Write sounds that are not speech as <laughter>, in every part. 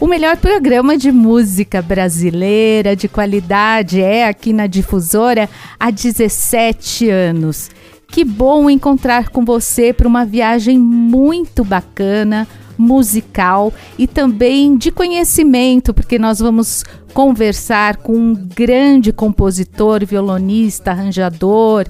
O melhor programa de música brasileira de qualidade é aqui na Difusora há 17 anos. Que bom encontrar com você para uma viagem muito bacana, musical e também de conhecimento, porque nós vamos conversar com um grande compositor, violonista, arranjador,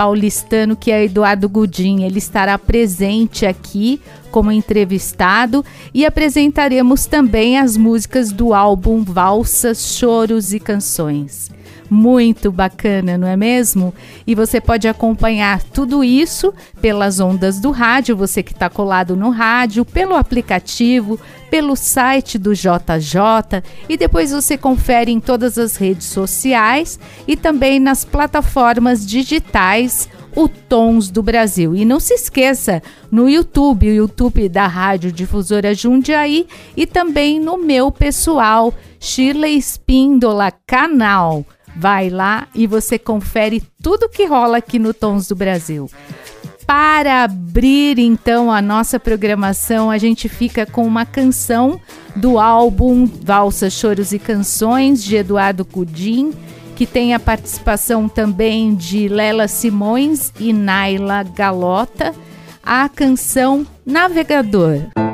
paulistano que é Eduardo Gudim. Ele estará presente aqui como entrevistado e apresentaremos também as músicas do álbum Valsas, Choros e Canções muito bacana, não é mesmo? E você pode acompanhar tudo isso pelas ondas do rádio, você que está colado no rádio, pelo aplicativo, pelo site do JJ e depois você confere em todas as redes sociais e também nas plataformas digitais o Tons do Brasil. E não se esqueça, no YouTube, o YouTube da Rádio Difusora Jundiaí e também no meu pessoal, Shirley Espíndola Canal. Vai lá e você confere tudo que rola aqui no Tons do Brasil. Para abrir então a nossa programação, a gente fica com uma canção do álbum Valsas, Choros e Canções de Eduardo Cudim, que tem a participação também de Lela Simões e Naila Galota, a canção Navegador.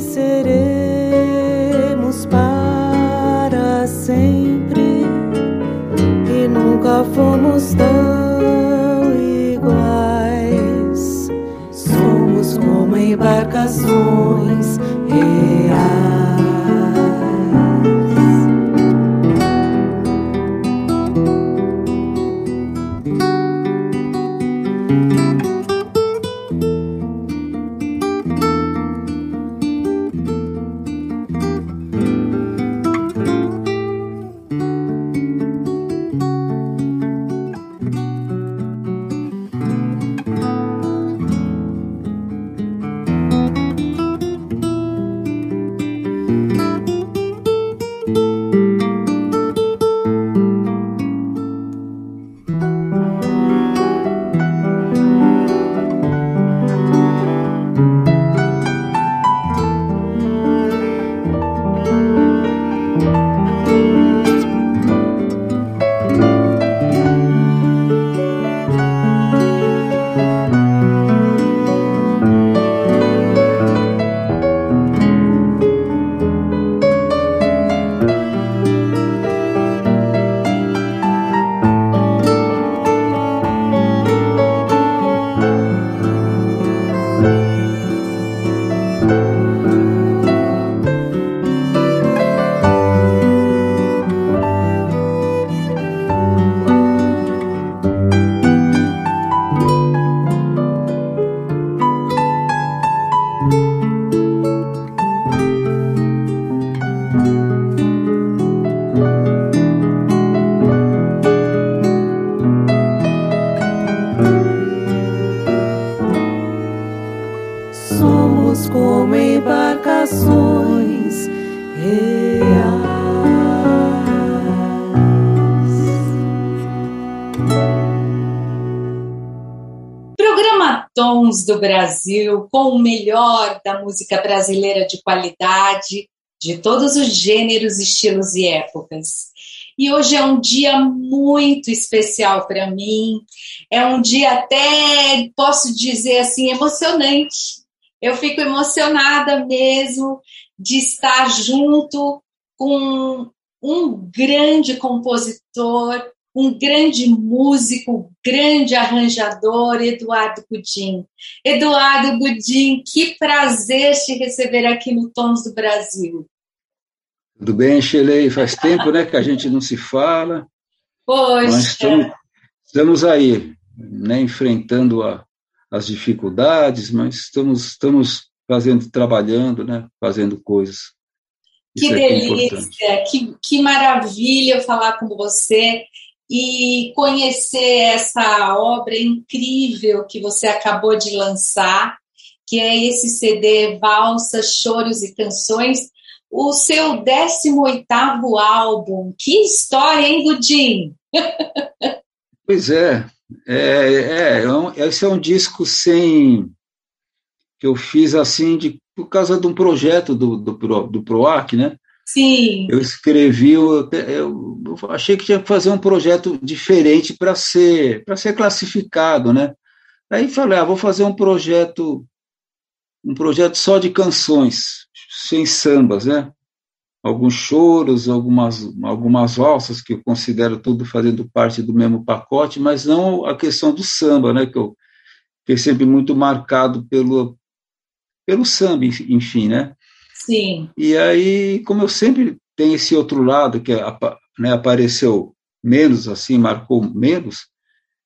Seremos para sempre. E nunca fomos tão iguais. Somos como embarcações nós como embarcações reais. Programa Tons do Brasil com o melhor da música brasileira de qualidade de todos os gêneros, estilos e épocas. E hoje é um dia muito especial para mim. É um dia até, posso dizer assim, emocionante, eu fico emocionada mesmo de estar junto com um grande compositor, um grande músico, grande arranjador, Eduardo Gudim. Eduardo Gudim, que prazer te receber aqui no Tons do Brasil. Tudo bem, Shelley? Faz tempo né, que a gente não se fala. Nós estamos, estamos aí, né, enfrentando a, as dificuldades, mas estamos, estamos fazendo, trabalhando, né, fazendo coisas. Que Isso é delícia, é que, que maravilha falar com você e conhecer essa obra incrível que você acabou de lançar, que é esse CD Valsas, Choros e Canções, o seu 18º álbum. Que história, hein, Gudim? <laughs> pois é, é, é, é um, esse é um disco sem que eu fiz assim de, por causa de um projeto do, do, do PROAC, né? Sim. Eu escrevi, eu, eu, eu achei que tinha que fazer um projeto diferente para ser para ser classificado, né? Aí falei, ah, vou fazer um projeto um projeto só de canções, sem sambas, né? Alguns choros, algumas algumas valsas que eu considero tudo fazendo parte do mesmo pacote, mas não a questão do samba, né? Que eu fiquei sempre muito marcado pelo pelo samba, enfim, né? Sim. E aí, como eu sempre tenho esse outro lado que né, apareceu menos, assim, marcou menos,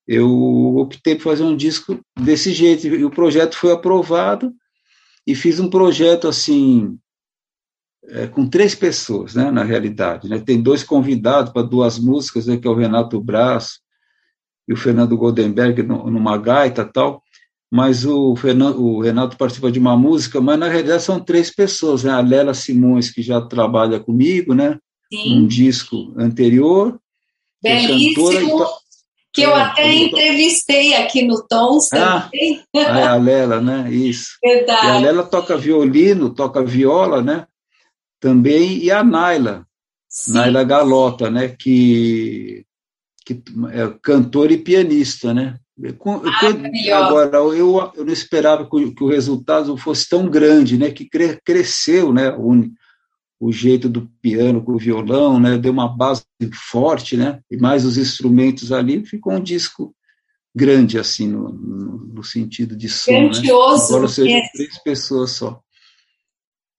eu optei por fazer um disco desse jeito. E o projeto foi aprovado e fiz um projeto assim é, com três pessoas, né, na realidade. Né? Tem dois convidados para duas músicas, né, que é o Renato Braz e o Fernando Goldenberg numa gaita tal mas o, Fernando, o Renato participa de uma música, mas na realidade são três pessoas, né? A Lela Simões, que já trabalha comigo, né? Sim. Um disco anterior. É Belíssimo, que, eu é, até entrevistei aqui no Tons ah, também. Ah, é a Lela, né? Isso. <laughs> Verdade. E a Lela toca violino, toca viola, né? Também, e a Naila, Sim. Naila Galota, né? Que, que é cantora e pianista, né? Ah, agora, eu, eu não esperava que, que, o resultado fosse tão grande, né? Que cre, cresceu, né? O, o jeito do piano com o violão, né? Deu uma base forte, né? E mais os instrumentos ali, ficou um disco grande, assim, no, no, no sentido de som, né? Grandioso. Né? Embora seja três pessoas só.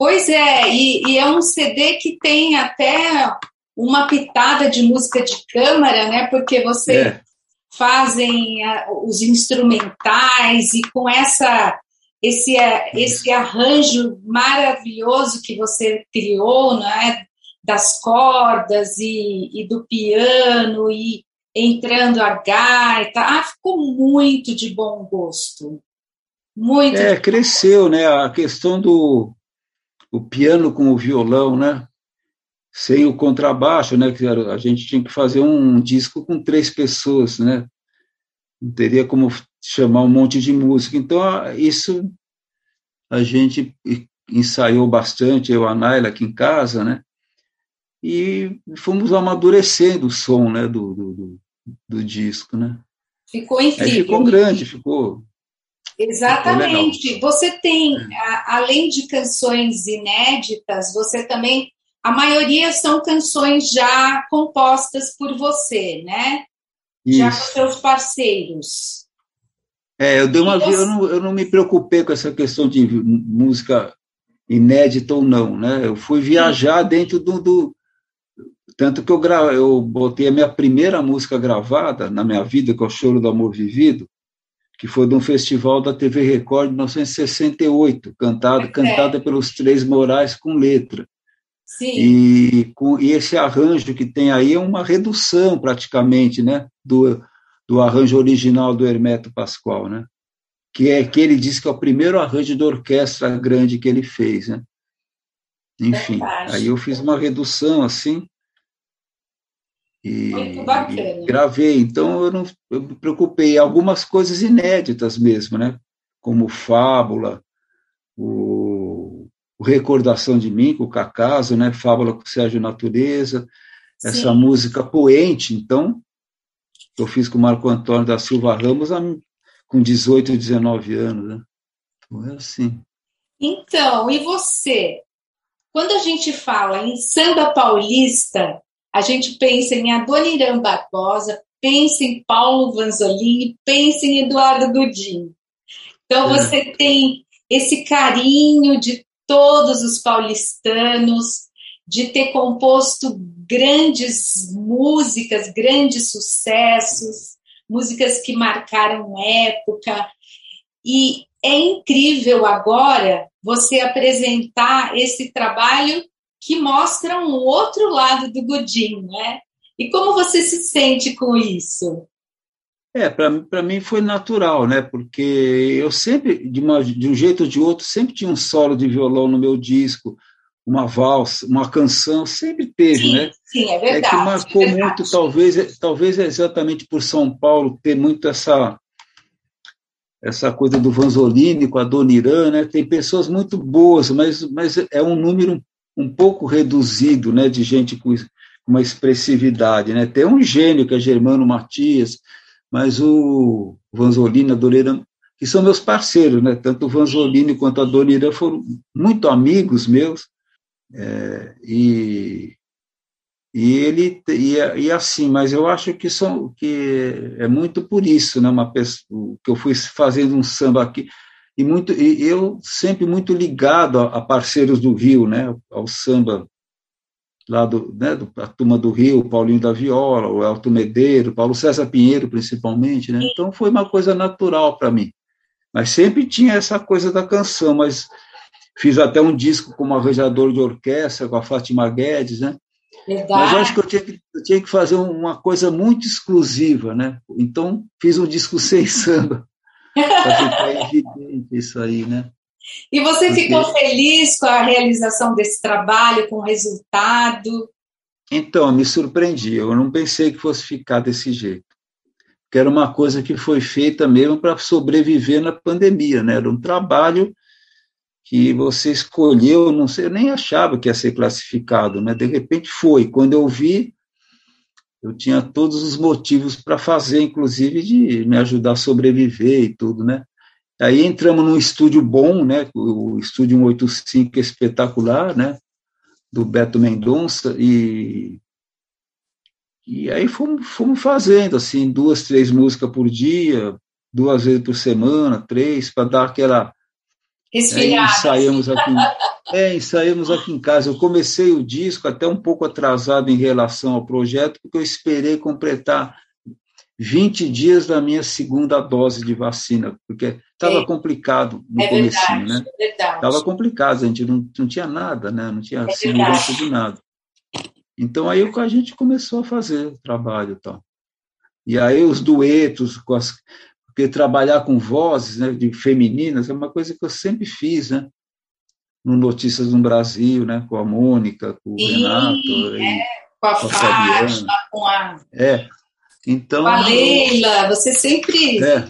Pois é, e, e, é um CD que tem até uma pitada de música de câmara, né? Porque você é fazem os instrumentais e com essa esse esse arranjo maravilhoso que você criou, né, das cordas e, e do piano e entrando a gaita, ah, ficou muito de bom gosto. Muito. É, cresceu, né? A questão do o piano com o violão, né? sem o contrabaixo, né? Que a gente tinha que fazer um disco com três pessoas, né? Não teria como chamar um monte de música. Então, isso a gente ensaiou bastante, eu e a Naila aqui em casa, né? E fomos amadurecendo o som, né? Do, do, do, do disco, né? Ficou incrível. Aí ficou grande, ficou Exatamente. Você tem, além de canções inéditas, você também a maioria são canções já compostas por você, né? Isso. Já com seus parceiros. É, eu dei uma você... eu, não, eu não me preocupei com essa questão de música inédita ou não, né? Eu fui viajar dentro do, do, tanto que eu gra... eu botei a minha primeira música gravada na minha vida, que é o Choro do Amor Vivido, que foi de um festival da TV Record de 1968, cantada, é. cantada pelos Três Moraes com letra. Sim. E, com, e esse arranjo que tem aí é uma redução, praticamente, né, do, do arranjo original do Hermeto Pascoal, né? Que é que ele diz que é o primeiro arranjo de orquestra grande que ele fez, né? Enfim, aí eu fiz uma redução assim e, e, gravei. Então eu não eu me preocupei algumas coisas inéditas mesmo, né? como Fábula, o, o Recordação de Mim, com o Cacaso, né? Fábula com o Sérgio Natureza, Sim. essa música Poente, então, eu fiz com o Marco Antônio da Silva Ramos com 18, 19 anos, né? Então é assim. Então, e você? Quando a gente fala em samba paulista, a gente pensa em Adoniran Barbosa, pensa em Paulo Vanzolini, pensa em Eduardo Godinho. Então é. você tem esse carinho de todos os paulistanos, de ter composto grandes músicas, grandes sucessos, músicas que marcaram época. E é incrível agora você apresentar esse trabalho que mostra um outro lado do Godinho, né? E como você se sente com isso? É, para mim foi natural, né? Porque eu sempre, de, uma, de um jeito ou de outro, sempre tinha um solo de violão no meu disco, uma valsa, uma canção, sempre teve, sim, né? Sim, é verdade. É que marcou é verdade. muito, talvez, talvez exatamente por São Paulo ter muito essa essa coisa do Vanzolini com a Dona Irã, né? Tem pessoas muito boas, mas, mas é um número um, pouco reduzido, né? De gente com uma expressividade, né? Tem um gênio que é Germano Matias, mas o Vanzolini, a Dona Irã, que são meus parceiros, né? Tanto o Vanzolini quanto a Dona Irã foram muito amigos meus, é, e e ele e, e, assim, mas eu acho que são que é muito por isso, né? Uma pessoa, que eu fui fazendo um samba aqui e muito e eu sempre muito ligado a, a parceiros do Rio, né? Ao samba lá do, né, do, a turma do Rio, Paulinho da Viola, o Elton Medeiro, Paulo César Pinheiro, principalmente, né? Então foi uma coisa natural para mim. Mas sempre tinha essa coisa da canção, mas fiz até um disco como arranjador de orquestra com a Fátima Guedes, né? Verdade. Mas eu acho que eu tinha que, eu tinha que fazer uma coisa muito exclusiva, né? Então, fiz um disco <laughs> sem samba, para ficar evidente isso aí, né? E você Porque... ficou feliz com a realização desse trabalho, com o resultado? Então, me surpreendi. Eu não pensei que fosse ficar desse jeito. Que era uma coisa que foi feita mesmo para sobreviver na pandemia, né? Era um trabalho que você escolheu, não sei, eu nem achava que ia ser classificado, né? De repente foi. Quando eu vi, eu tinha todos os motivos para fazer, inclusive de me ajudar a sobreviver e tudo, né? Aí entramos num estúdio bom, né? O estúdio 185 espetacular, né? Do Beto Mendonça e e aí fomos, fomos fazendo assim duas, três músicas por dia, duas vezes por semana, três para dar aquela Resfriada. É, ensaiamos aqui, é, ensaiamos aqui em casa. Eu comecei o disco até um pouco atrasado em relação ao projeto, porque eu esperei completar 20 dias da minha segunda dose de vacina, porque estava é. complicado no é comecinho, né? É estava complicado, a gente não, não tinha nada, né? Não tinha é segurança de nada. Então aí a gente começou a fazer o trabalho e tal. E aí os duetos com as, porque trabalhar com vozes né, de femininas é uma coisa que eu sempre fiz, né? No Notícias no Brasil, né? Com a Mônica, com o Sim, Renato, é, e, com a, com a Fátima, com a... É, então... Com a Leila, você sempre... É,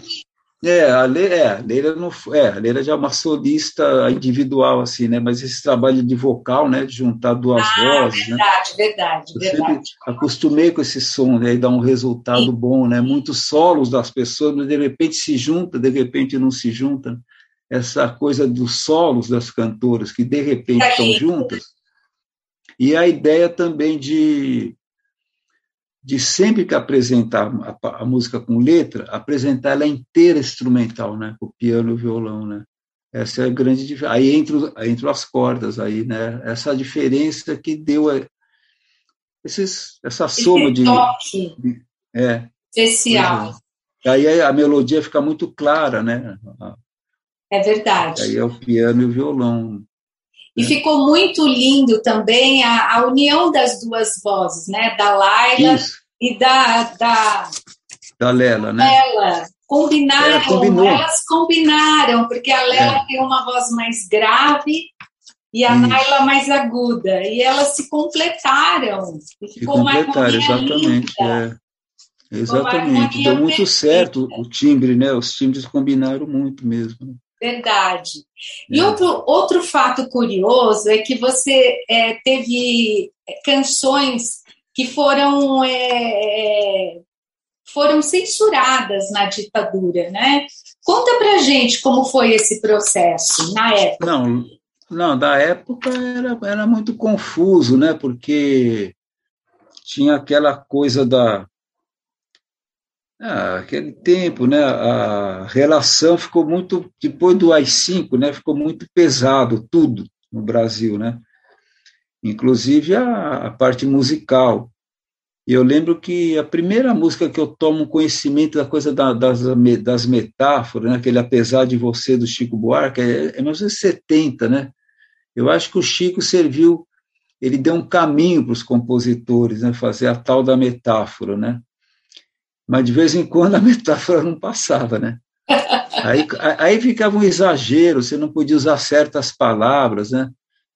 é, a Leila, é, a Leila não, é, a Leila já é uma solista individual, assim, né? Mas esse trabalho de vocal, né? De juntar duas ah, vozes, verdade, né? Verdade, Eu verdade. acostumei com esse som, né? E dá um resultado Sim. bom, né? Muitos solos das pessoas, mas de repente se junta, de repente não se junta. Essa coisa dos solos das cantoras, que de repente estão juntas. E a ideia também de de sempre que apresentar a, a, música com letra, apresentar ela inteira instrumental, né? O piano e o violão, né? Essa é a grande diferença. Aí entre, entre as cordas, aí, né? Essa diferença que deu a, esses, essa soma Esse de, toque de, é, especial. É. Aí a melodia fica muito clara, né? É verdade. Aí é o piano e o violão. E ficou muito lindo também a, a união das duas vozes, né? Da Laila Isso. e da, da. Da Lela, né? Lela. Combinaram, elas combinaram, porque a Lela é. tem uma voz mais grave e a Isso. Naila mais aguda. E elas se completaram. E ficou se completaram, exatamente. É. Exatamente. Deu muito perfeita. certo o timbre, né? Os timbres combinaram muito mesmo. Verdade. E é. outro, outro fato curioso é que você é, teve canções que foram, é, foram censuradas na ditadura, né? Conta pra gente como foi esse processo na época. Não, não da época era, era muito confuso, né? Porque tinha aquela coisa da ah, aquele tempo, né, a relação ficou muito, depois do AI-5, né, ficou muito pesado tudo no Brasil, né, inclusive a, a parte musical. E eu lembro que a primeira música que eu tomo conhecimento da coisa da, das, das metáforas, né, aquele Apesar de Você, do Chico Buarque, é, é 1970, né, eu acho que o Chico serviu, ele deu um caminho para os compositores, né, fazer a tal da metáfora, né, mas de vez em quando a <laughs> metáfora não passava, né? Aí, aí ficava um exagero, você não podia usar certas palavras, né?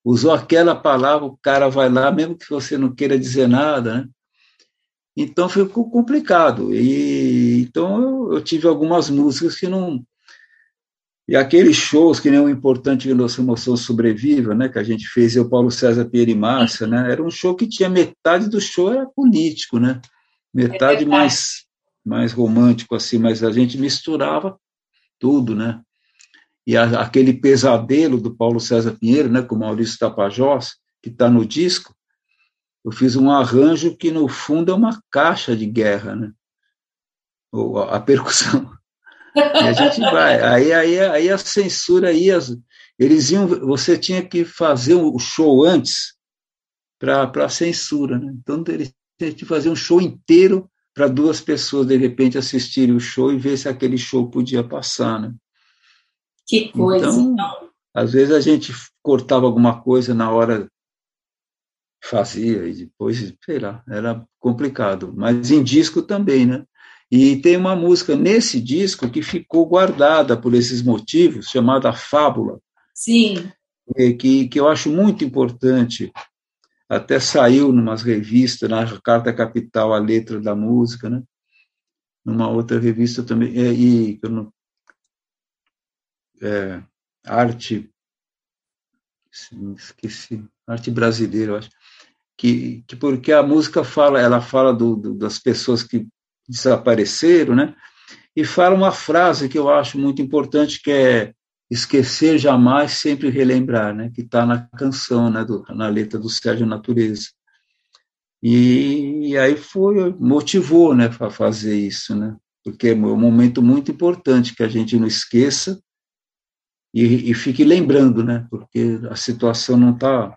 Usou aquela palavra, o cara vai lá, mesmo que você não queira dizer nada, né? Então ficou complicado. E então eu, eu tive algumas músicas que não e aqueles shows que nem o importante que nossa emoção sobreviva, né, que a gente fez eu Paulo César Pierre e Márcia, né? Era um show que tinha metade do show era político, né? Metade é mais mais romântico assim, mas a gente misturava tudo, né? E a, aquele pesadelo do Paulo César Pinheiro, né, com Maurício Tapajós, que está no disco, eu fiz um arranjo que no fundo é uma caixa de guerra, né? Ou a, a percussão. E a gente vai. Aí, aí, aí a censura ia. Eles iam. Você tinha que fazer o show antes para a censura, né? Então eles tinham que fazer um show inteiro para duas pessoas, de repente, assistirem o show e ver se aquele show podia passar, né? Que coisa, então, então. Às vezes a gente cortava alguma coisa na hora, fazia, e depois, sei lá, era complicado. Mas em disco também, né? E tem uma música nesse disco que ficou guardada por esses motivos, chamada Fábula. Sim. Que, que eu acho muito importante até saiu numas revistas, na Carta Capital, a letra da música, né? Numa outra revista também, é, e eu não, é, arte, esqueci, arte brasileira, acho, que, que porque a música fala, ela fala do, do, das pessoas que desapareceram, né? E fala uma frase que eu acho muito importante, que é esquecer jamais, sempre relembrar, né? Que está na canção, né? Do, na letra do Sérgio Natureza. E, e aí foi motivou, né? Para fazer isso, né? Porque é um momento muito importante que a gente não esqueça e, e fique lembrando, né? Porque a situação não está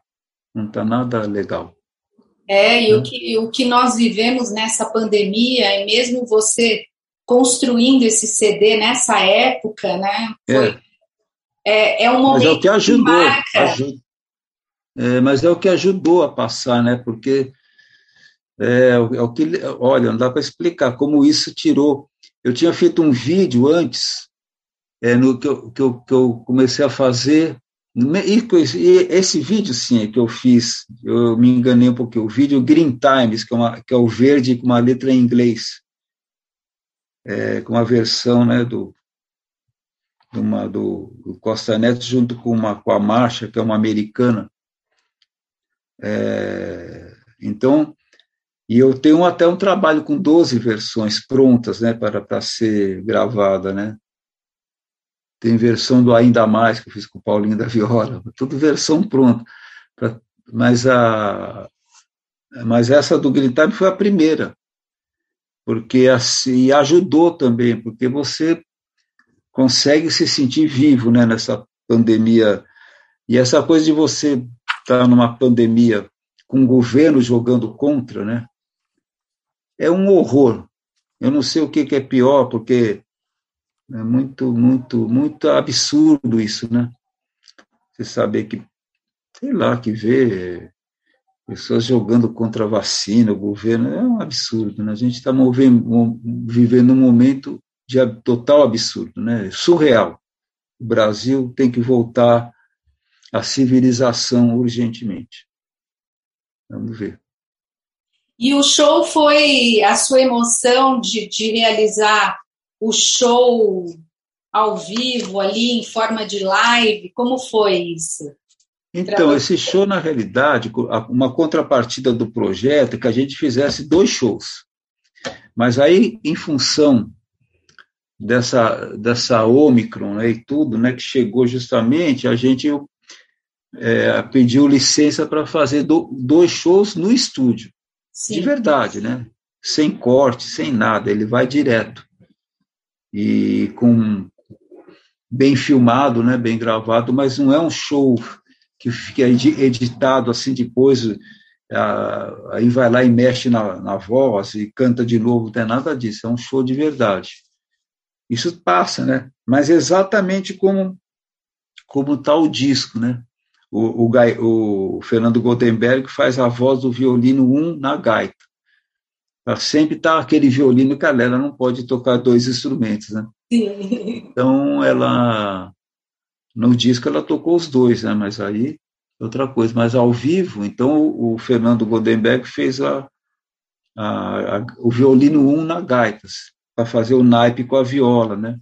não tá nada legal. É, e o, que, o que nós vivemos nessa pandemia, e mesmo você construindo esse CD nessa época, né? Foi, é é, é um momento mas é o que ajudou, que é, mas é o que ajudou a passar, né? Porque é, é o que, olha, não dá para explicar como isso tirou. Eu tinha feito um vídeo antes, é, no que eu, que eu, que eu comecei a fazer. E esse vídeo, sim, é que eu fiz, eu me enganei um pouquinho, o vídeo Green Times, que é, uma, que é o verde com uma letra em inglês, é, com uma versão né, do, uma, do, do, Costa Neto junto com, uma, com a Marcha, que é uma americana. É, então, e eu tenho até um trabalho com 12 versões prontas, né, para, para ser gravada, né. Tem versão do Ainda Mais, que eu fiz com o Paulinho da Viola, tudo versão pronta. Pra, mas, a, mas essa do Time foi a primeira, porque assim, ajudou também, porque você consegue se sentir vivo né, nessa pandemia. E essa coisa de você estar tá numa pandemia com o governo jogando contra, né, é um horror. Eu não sei o que, que é pior, porque é muito, muito, muito absurdo isso, né? Você saber que, sei lá, que vê pessoas jogando contra a vacina, o governo, é um absurdo, né? A gente está vivendo um momento de total absurdo, né? surreal. O Brasil tem que voltar à civilização urgentemente. Vamos ver. E o show foi a sua emoção de, de realizar o show ao vivo, ali em forma de live? Como foi isso? Então, esse show, na realidade, uma contrapartida do projeto é que a gente fizesse dois shows. Mas aí, em função dessa, dessa Omicron né, e tudo, né, que chegou justamente, a gente é, pediu licença para fazer do, dois shows no estúdio. Sim. De verdade, né? Sem corte, sem nada, ele vai direto. E com bem filmado, né, bem gravado, mas não é um show que fica editado assim depois, aí vai lá e mexe na, na voz e canta de novo, não tem nada disso, é um show de verdade. Isso passa, né? Mas exatamente como como está o disco, né? O, o, o, Fernando Goldenberg faz a voz do violino 1 um na gaita. Para sempre está aquele violino que a Lela não pode tocar dois instrumentos, né? Sim. Então, ela no disco ela tocou os dois, né? Mas aí outra coisa. Mas ao vivo, então o, Fernando Goldenberg fez a, a, a, o violino 1 um na gaitas, para fazer o naipe com a viola, né?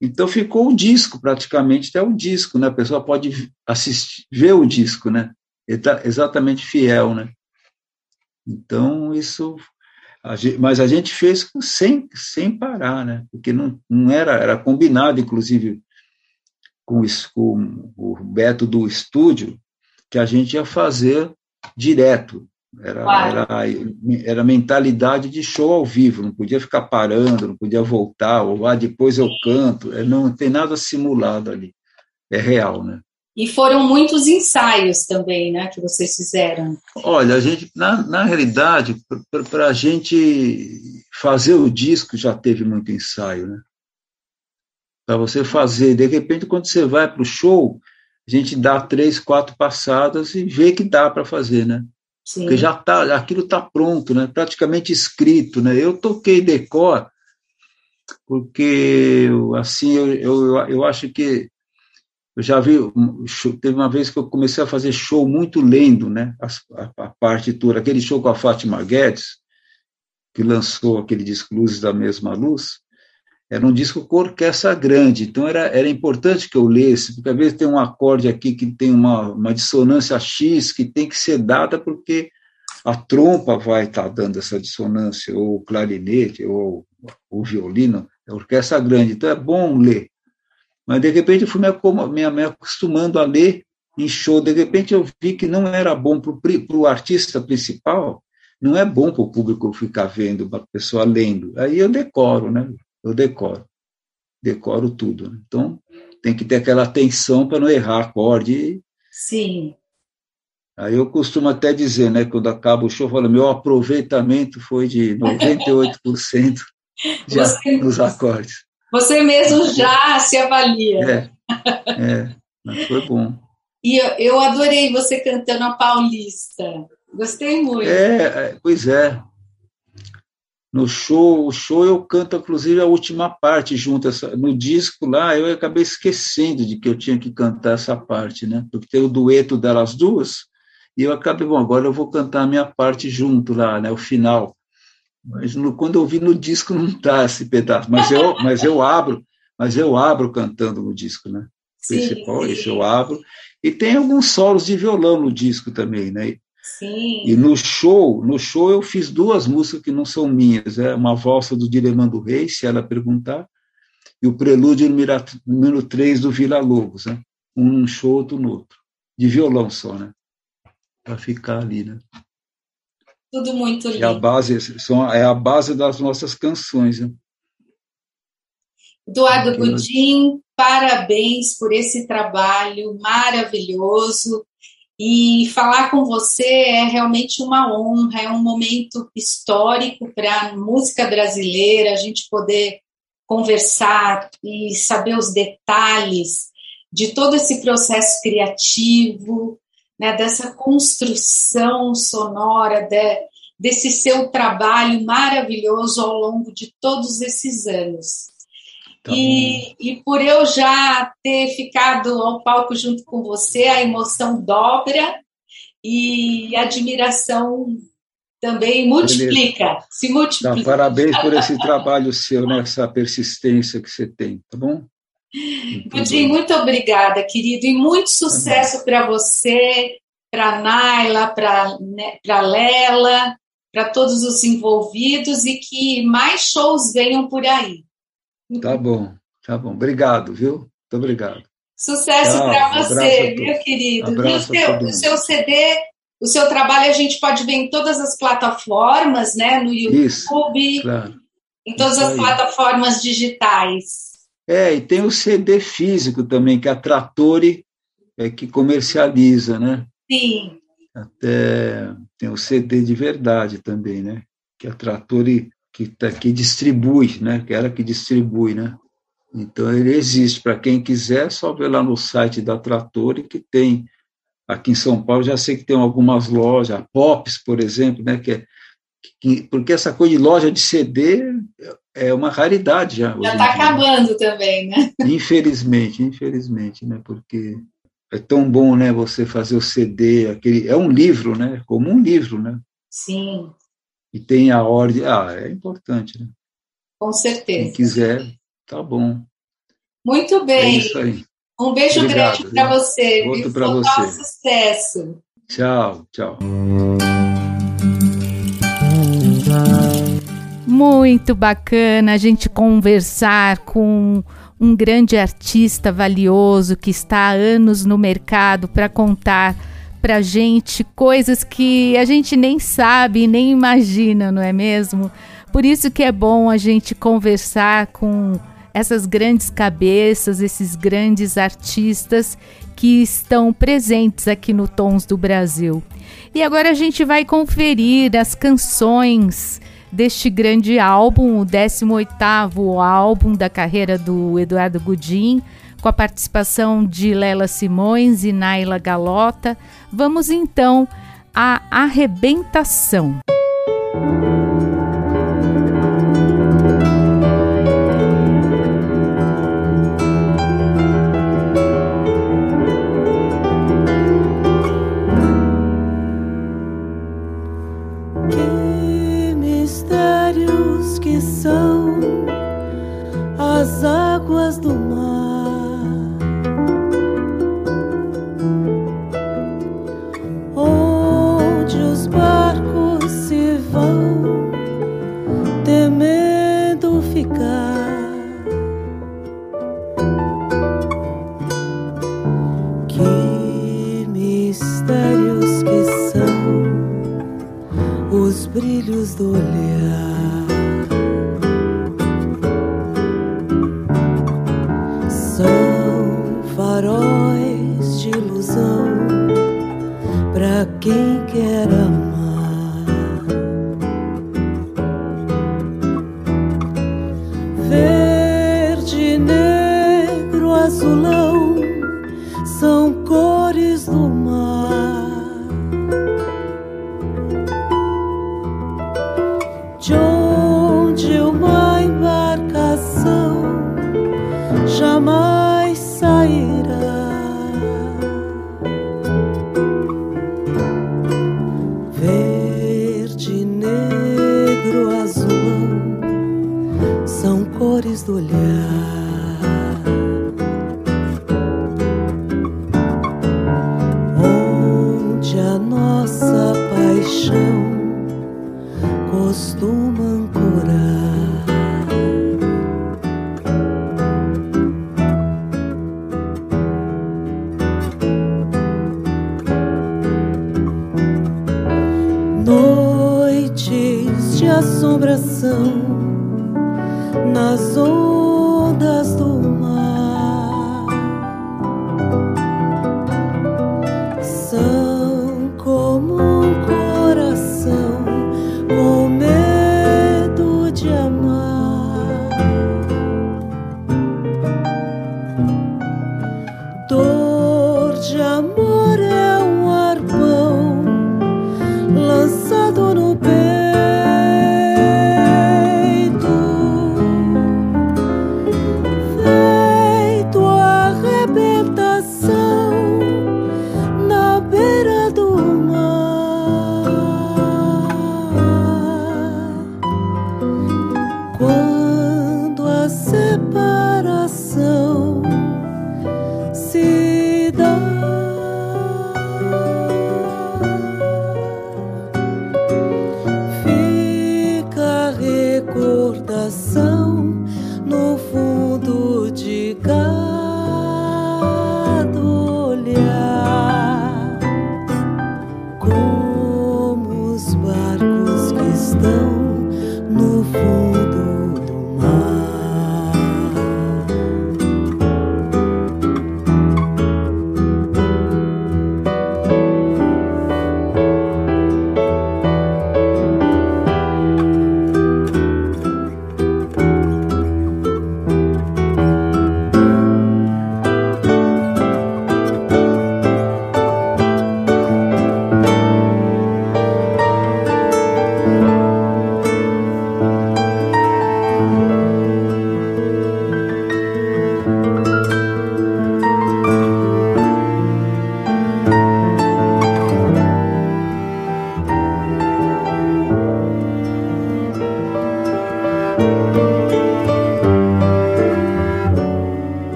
Então ficou o disco, praticamente até o disco, né? A pessoa pode assistir, ver o disco, né? Exatamente fiel, né? Então isso, mas a gente fez sem sem parar, né? Porque não, não era era combinado, inclusive com, com o Beto do estúdio, que a gente ia fazer direto. Era, era, era mentalidade de show ao vivo, não podia ficar parando, não podia voltar, ou ah, depois eu canto, é, não tem nada simulado ali, é real, né? E foram muitos ensaios também, né, que vocês fizeram. Olha, a gente, na, na realidade, para a gente fazer o disco já teve muito ensaio, né? para você fazer. De repente, quando você vai para o show, a gente dá três, quatro passadas e vê que dá para fazer, né? Sim. Porque já tá, aquilo está pronto, né? Praticamente escrito, né? Eu toquei decor porque assim eu, eu, eu acho que eu já vi teve uma vez que eu comecei a fazer show muito lendo, né? A, a, a partitura, aquele show com a Fátima Guedes que lançou aquele disco Luzes da Mesma Luz era um disco com orquestra grande, então era, era importante que eu lesse, porque às vezes tem um acorde aqui que tem uma, uma dissonância X que tem que ser dada porque a trompa vai estar tá dando essa dissonância, ou o clarinete, ou o violino, é orquestra grande, então é bom ler. Mas, de repente, eu fui me, me acostumando a ler em show, de repente eu vi que não era bom para o artista principal, não é bom para o público ficar vendo, a pessoa lendo. Aí eu decoro, né? Eu decoro. Decoro tudo. Né? Então, tem que ter aquela atenção para não errar acorde. Sim. Aí eu costumo até dizer, né, quando acaba o show, eu falo, meu aproveitamento foi de 98% <laughs> já você, nos acordes. Você mesmo já se avalia. É, é mas foi bom. E eu, eu adorei você cantando a Paulista. Gostei muito. É, é pois é no show, o show eu canto inclusive a última parte junto essa, no disco lá, eu acabei esquecendo de que eu tinha que cantar essa parte, né? Porque tem o dueto delas duas, e eu acabei, bom, agora eu vou cantar a minha parte junto lá, né, o final. Mas no, quando eu vi no disco não tá esse pedaço, mas eu, mas eu abro, mas eu abro cantando no disco, né? Sim, Principal, sim. isso eu abro. E tem alguns solos de violão no disco também, né? Sim. E no show, no show eu fiz duas músicas que não são minhas, é uma valsa do Dilemando Rei, se ela perguntar, e o prelúdio número 3 do Vila Lobos, né? Um num show, outro no outro. De violão só, né? Para ficar ali, né? Tudo muito lindo. É a base, são, é a base das nossas canções, né? Eduardo Gudim, parabéns por esse trabalho maravilhoso. E falar com você é realmente uma honra, é um momento histórico para a música brasileira, a gente poder conversar e saber os detalhes de todo esse processo criativo, né, dessa construção sonora, de, desse seu trabalho maravilhoso ao longo de todos esses anos. Tá e, e, por eu já ter ficado ao palco junto com você, a emoção dobra e a admiração também multiplica, Beleza. se multiplica. Tá, parabéns por esse trabalho seu, nessa né, persistência que você tem, tá bom? Pudim, muito obrigada, querido, e muito sucesso para você, para Naila, para né, Lela, para todos os envolvidos e que mais shows venham por aí. Tá bom, tá bom. Obrigado, viu? Muito obrigado. Sucesso para você, viu, querido? o, seu, o seu CD, o seu trabalho a gente pode ver em todas as plataformas, né? No YouTube, Isso, claro. em todas Isso as aí. plataformas digitais. É, e tem o CD físico também, que a Trattori é que comercializa, né? Sim. Até tem o CD de verdade também, né? Que a Trattori que, tá, que distribui, né? Que era que distribui, né? Então ele existe para quem quiser, só ver lá no site da Trattori que tem aqui em São Paulo já sei que tem algumas lojas, a Pops, por exemplo, né? Que é, que, porque essa coisa de loja de CD é uma raridade já. Já está acabando também, né? Infelizmente, infelizmente, né? Porque é tão bom, né? Você fazer o CD, aquele é um livro, né? Como um livro, né? Sim. E tem a ordem, ah, é importante, né? Com certeza. Quem quiser, tá bom. Muito bem. É isso aí. Um beijo Obrigado, grande para você. Outro para você. sucesso. Tchau, tchau. Muito bacana a gente conversar com um grande artista valioso que está há anos no mercado para contar para gente coisas que a gente nem sabe, nem imagina, não é mesmo? Por isso que é bom a gente conversar com essas grandes cabeças, esses grandes artistas que estão presentes aqui no Tons do Brasil. E agora a gente vai conferir as canções deste grande álbum, o 18º álbum da carreira do Eduardo Gudim, com a participação de Lela Simões e Naila Galota. Vamos então à arrebentação. são cores do olhar.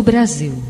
Do Brasil.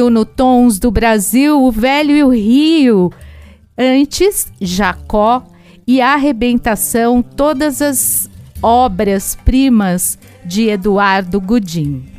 Ouviu no Tons do Brasil o Velho e o Rio. Antes, Jacó e a Arrebentação, todas as obras-primas de Eduardo Gudim.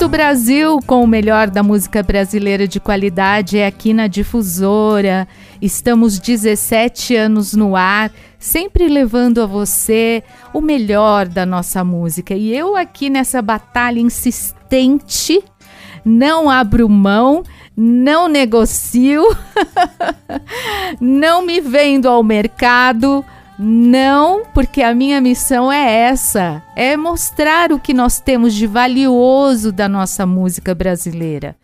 Do Brasil, com o melhor da música brasileira de qualidade, é aqui na Difusora. Estamos 17 anos no ar, sempre levando a você o melhor da nossa música. E eu aqui nessa batalha insistente, não abro mão, não negocio, <laughs> não me vendo ao mercado. Não, porque a minha missão é essa: é mostrar o que nós temos de valioso da nossa música brasileira.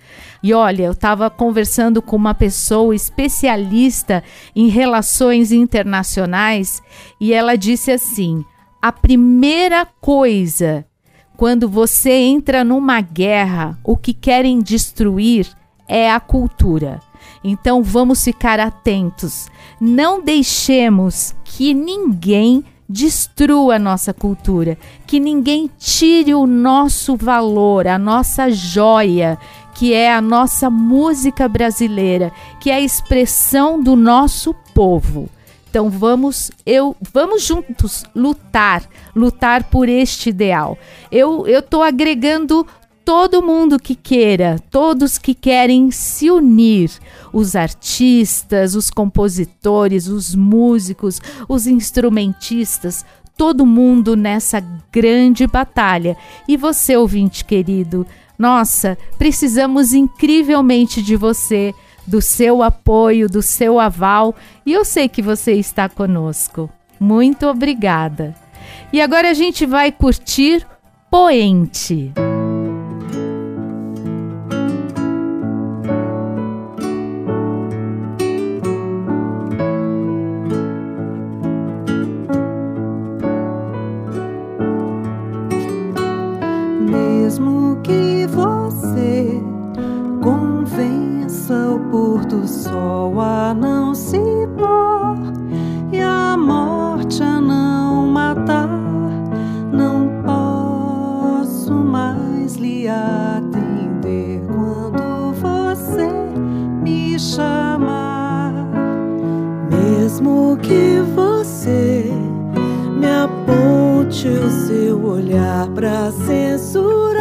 E olha, eu estava conversando com uma pessoa especialista em relações internacionais e ela disse assim: a primeira coisa quando você entra numa guerra, o que querem destruir é a cultura. Então vamos ficar atentos. Não deixemos que ninguém destrua a nossa cultura, que ninguém tire o nosso valor, a nossa joia, que é a nossa música brasileira, que é a expressão do nosso povo. Então vamos, eu, vamos juntos lutar, lutar por este ideal. Eu eu tô agregando todo mundo que queira, todos que querem se unir, os artistas, os compositores, os músicos, os instrumentistas, todo mundo nessa grande batalha. E você, ouvinte querido, nossa, precisamos incrivelmente de você, do seu apoio, do seu aval, e eu sei que você está conosco. Muito obrigada. E agora a gente vai curtir Poente. Do sol a não se pôr e a morte a não matar, não posso mais lhe atender quando você me chamar. Mesmo que você me aponte o seu olhar para censurar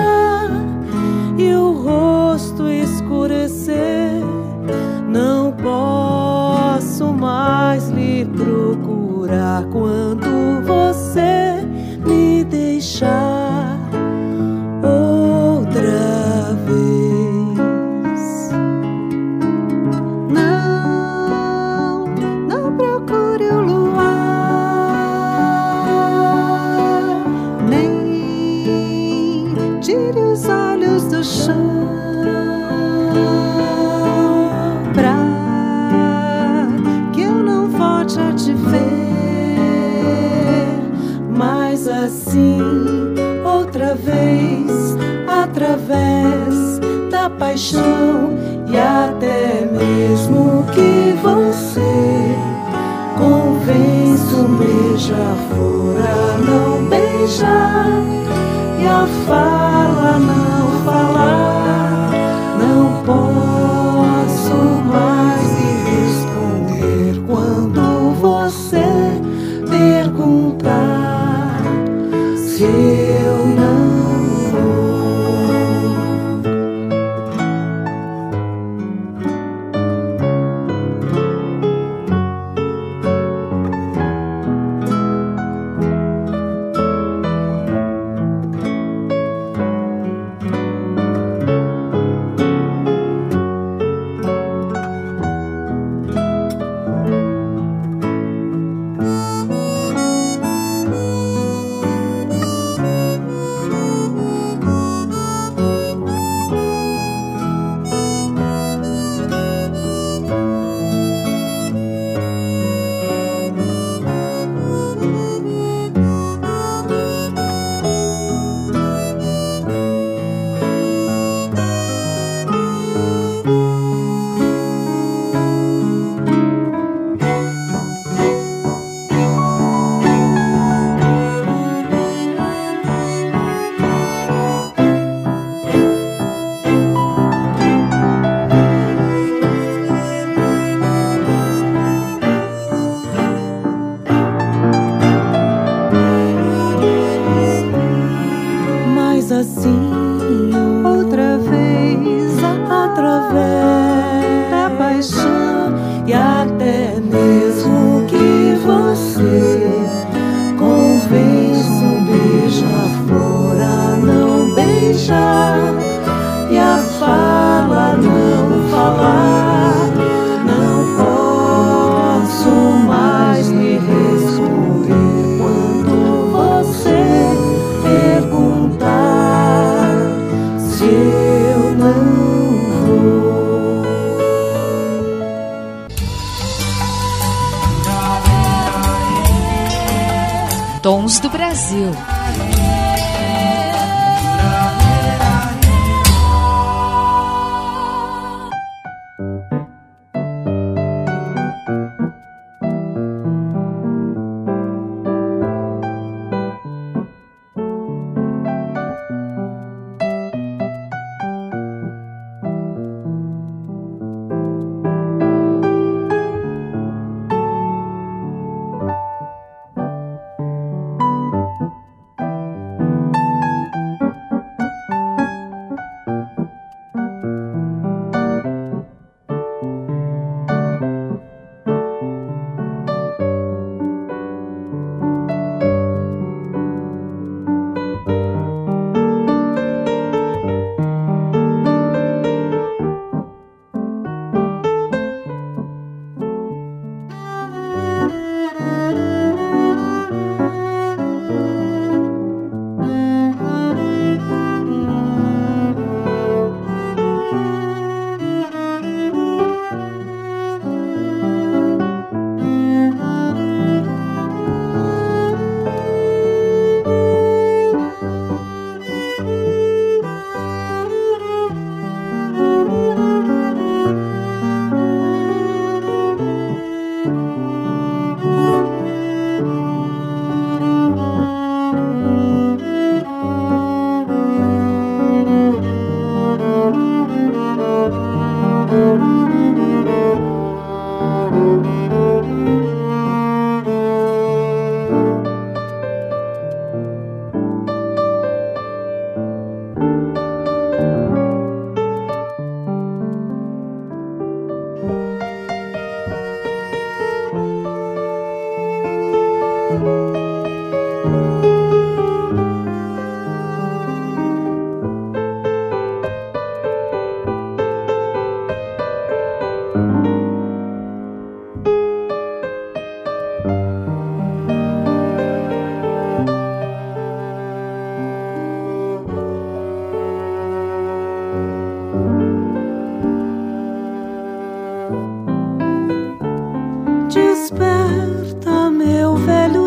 paixão e até mesmo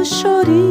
chorinho.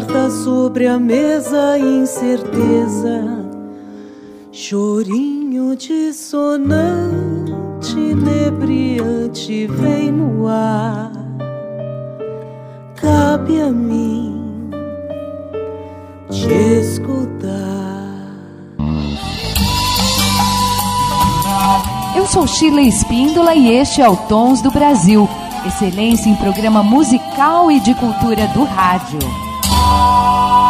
carta sobre a mesa, incerteza, chorinho dissonante, inebriante vem no ar. Cabe a mim te escutar. Eu sou Chile Espíndola e este é o Tons do Brasil excelência em programa musical e de cultura do rádio. Oh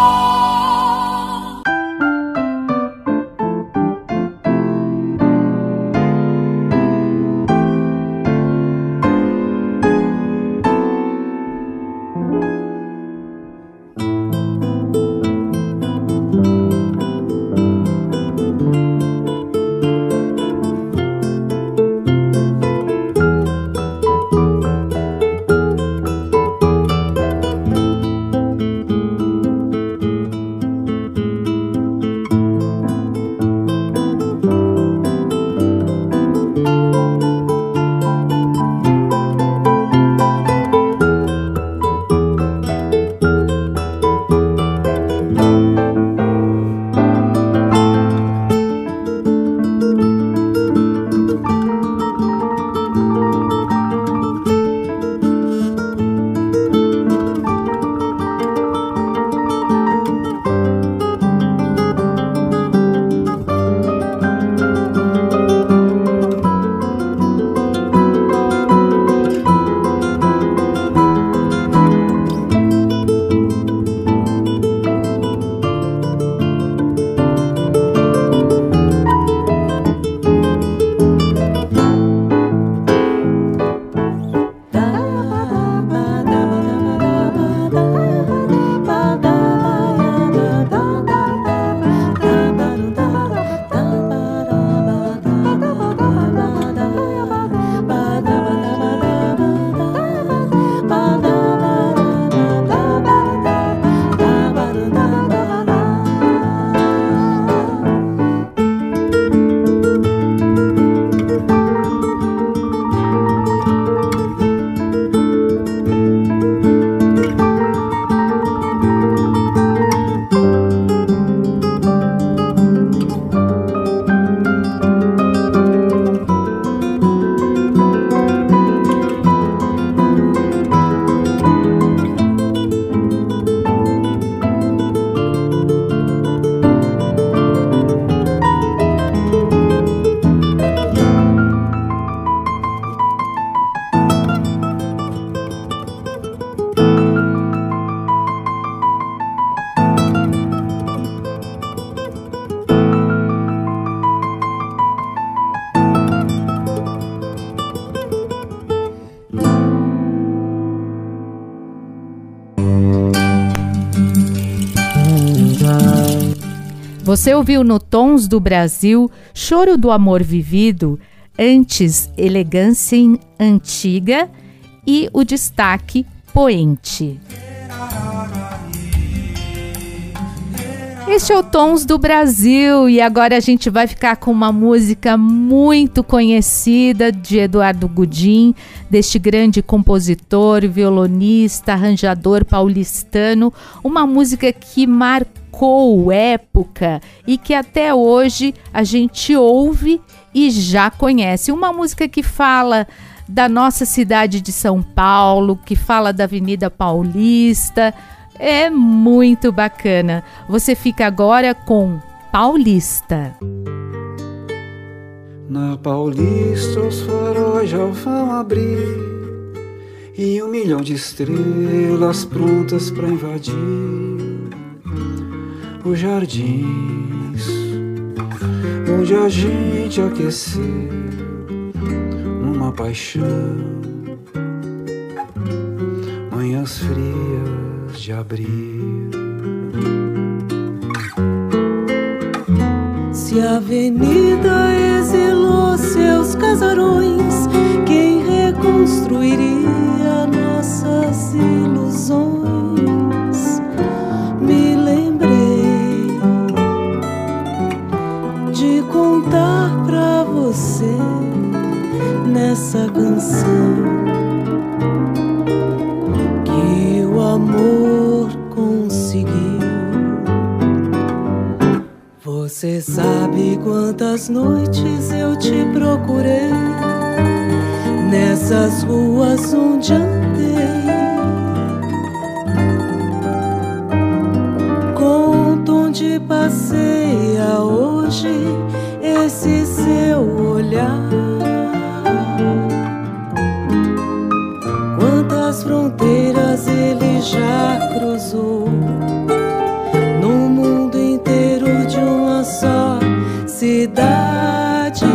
Você ouviu no Tons do Brasil Choro do Amor Vivido, antes Elegância Antiga e o destaque Poente. Este é o Tons do Brasil e agora a gente vai ficar com uma música muito conhecida de Eduardo Gudim, deste grande compositor, violonista, arranjador paulistano, uma música que marcou época e que até hoje a gente ouve e já conhece. Uma música que fala da nossa cidade de São Paulo, que fala da Avenida Paulista é muito bacana. Você fica agora com Paulista. Na Paulista os faróis já vão abrir e um milhão de estrelas prontas para invadir os jardins onde a gente aqueceu numa paixão manhãs frias de abril. Se a avenida exilou seus casarões, quem reconstruiria você nessa canção amor conseguiu. Você sabe quantas noites eu te procurei nessas ruas onde andei. Conto onde passeia hoje esse seu olhar. Quantas fronteiras ele já cruzou no mundo inteiro de uma só cidade.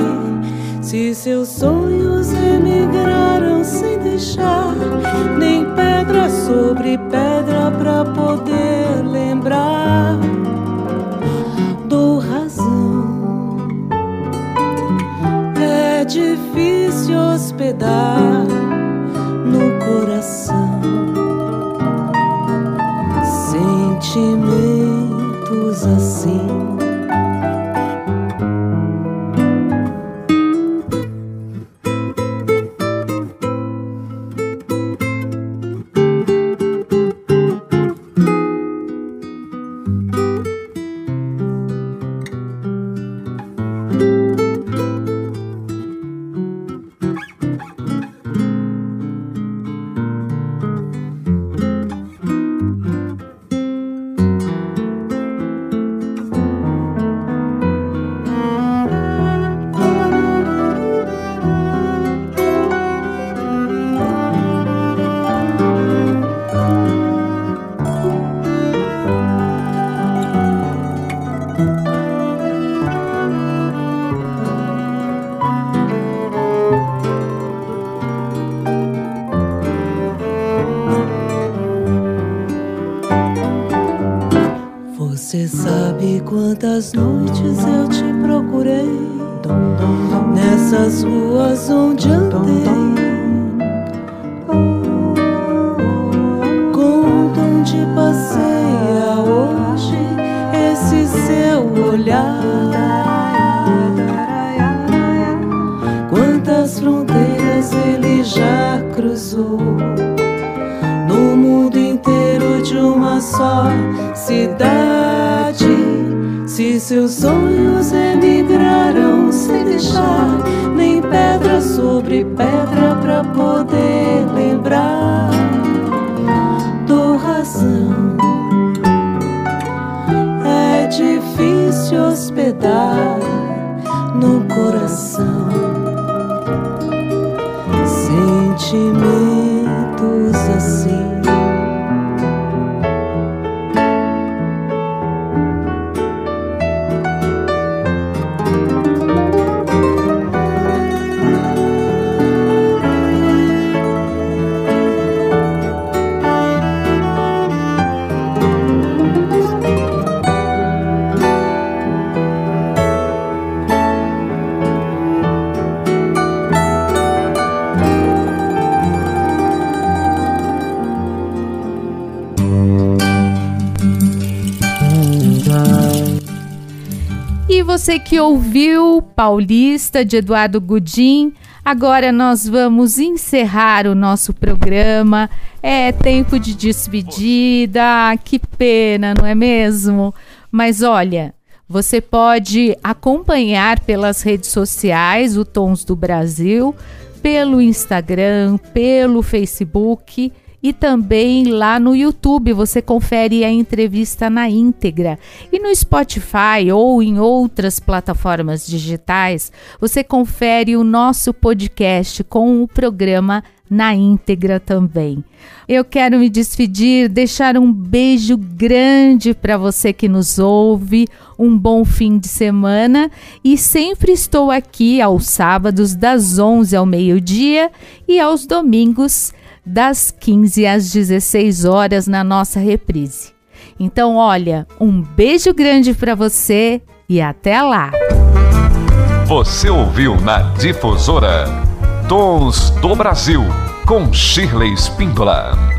Se seus sonhos emigraram sem deixar nem pedra sobre pedra para poder hospedar difícil hospedar no coração. Sentimentos você que ouviu Paulista de Eduardo Gudim, agora nós vamos encerrar o nosso programa. É tempo de despedida, que pena, não é mesmo? Mas olha, você pode acompanhar pelas redes sociais o Tons do Brasil, pelo Instagram, pelo Facebook e também lá no YouTube você confere a entrevista na íntegra. E no Spotify ou em outras plataformas digitais, você confere o nosso podcast com o programa na íntegra também. Eu quero me despedir, deixar um beijo grande para você que nos ouve, um bom fim de semana e sempre estou aqui aos sábados das 11 ao meio-dia e aos domingos das 15 às 16 horas na nossa reprise. Então, olha, um beijo grande para você e até lá. Você ouviu na Difusora Tons do Brasil com Shirley Spindola.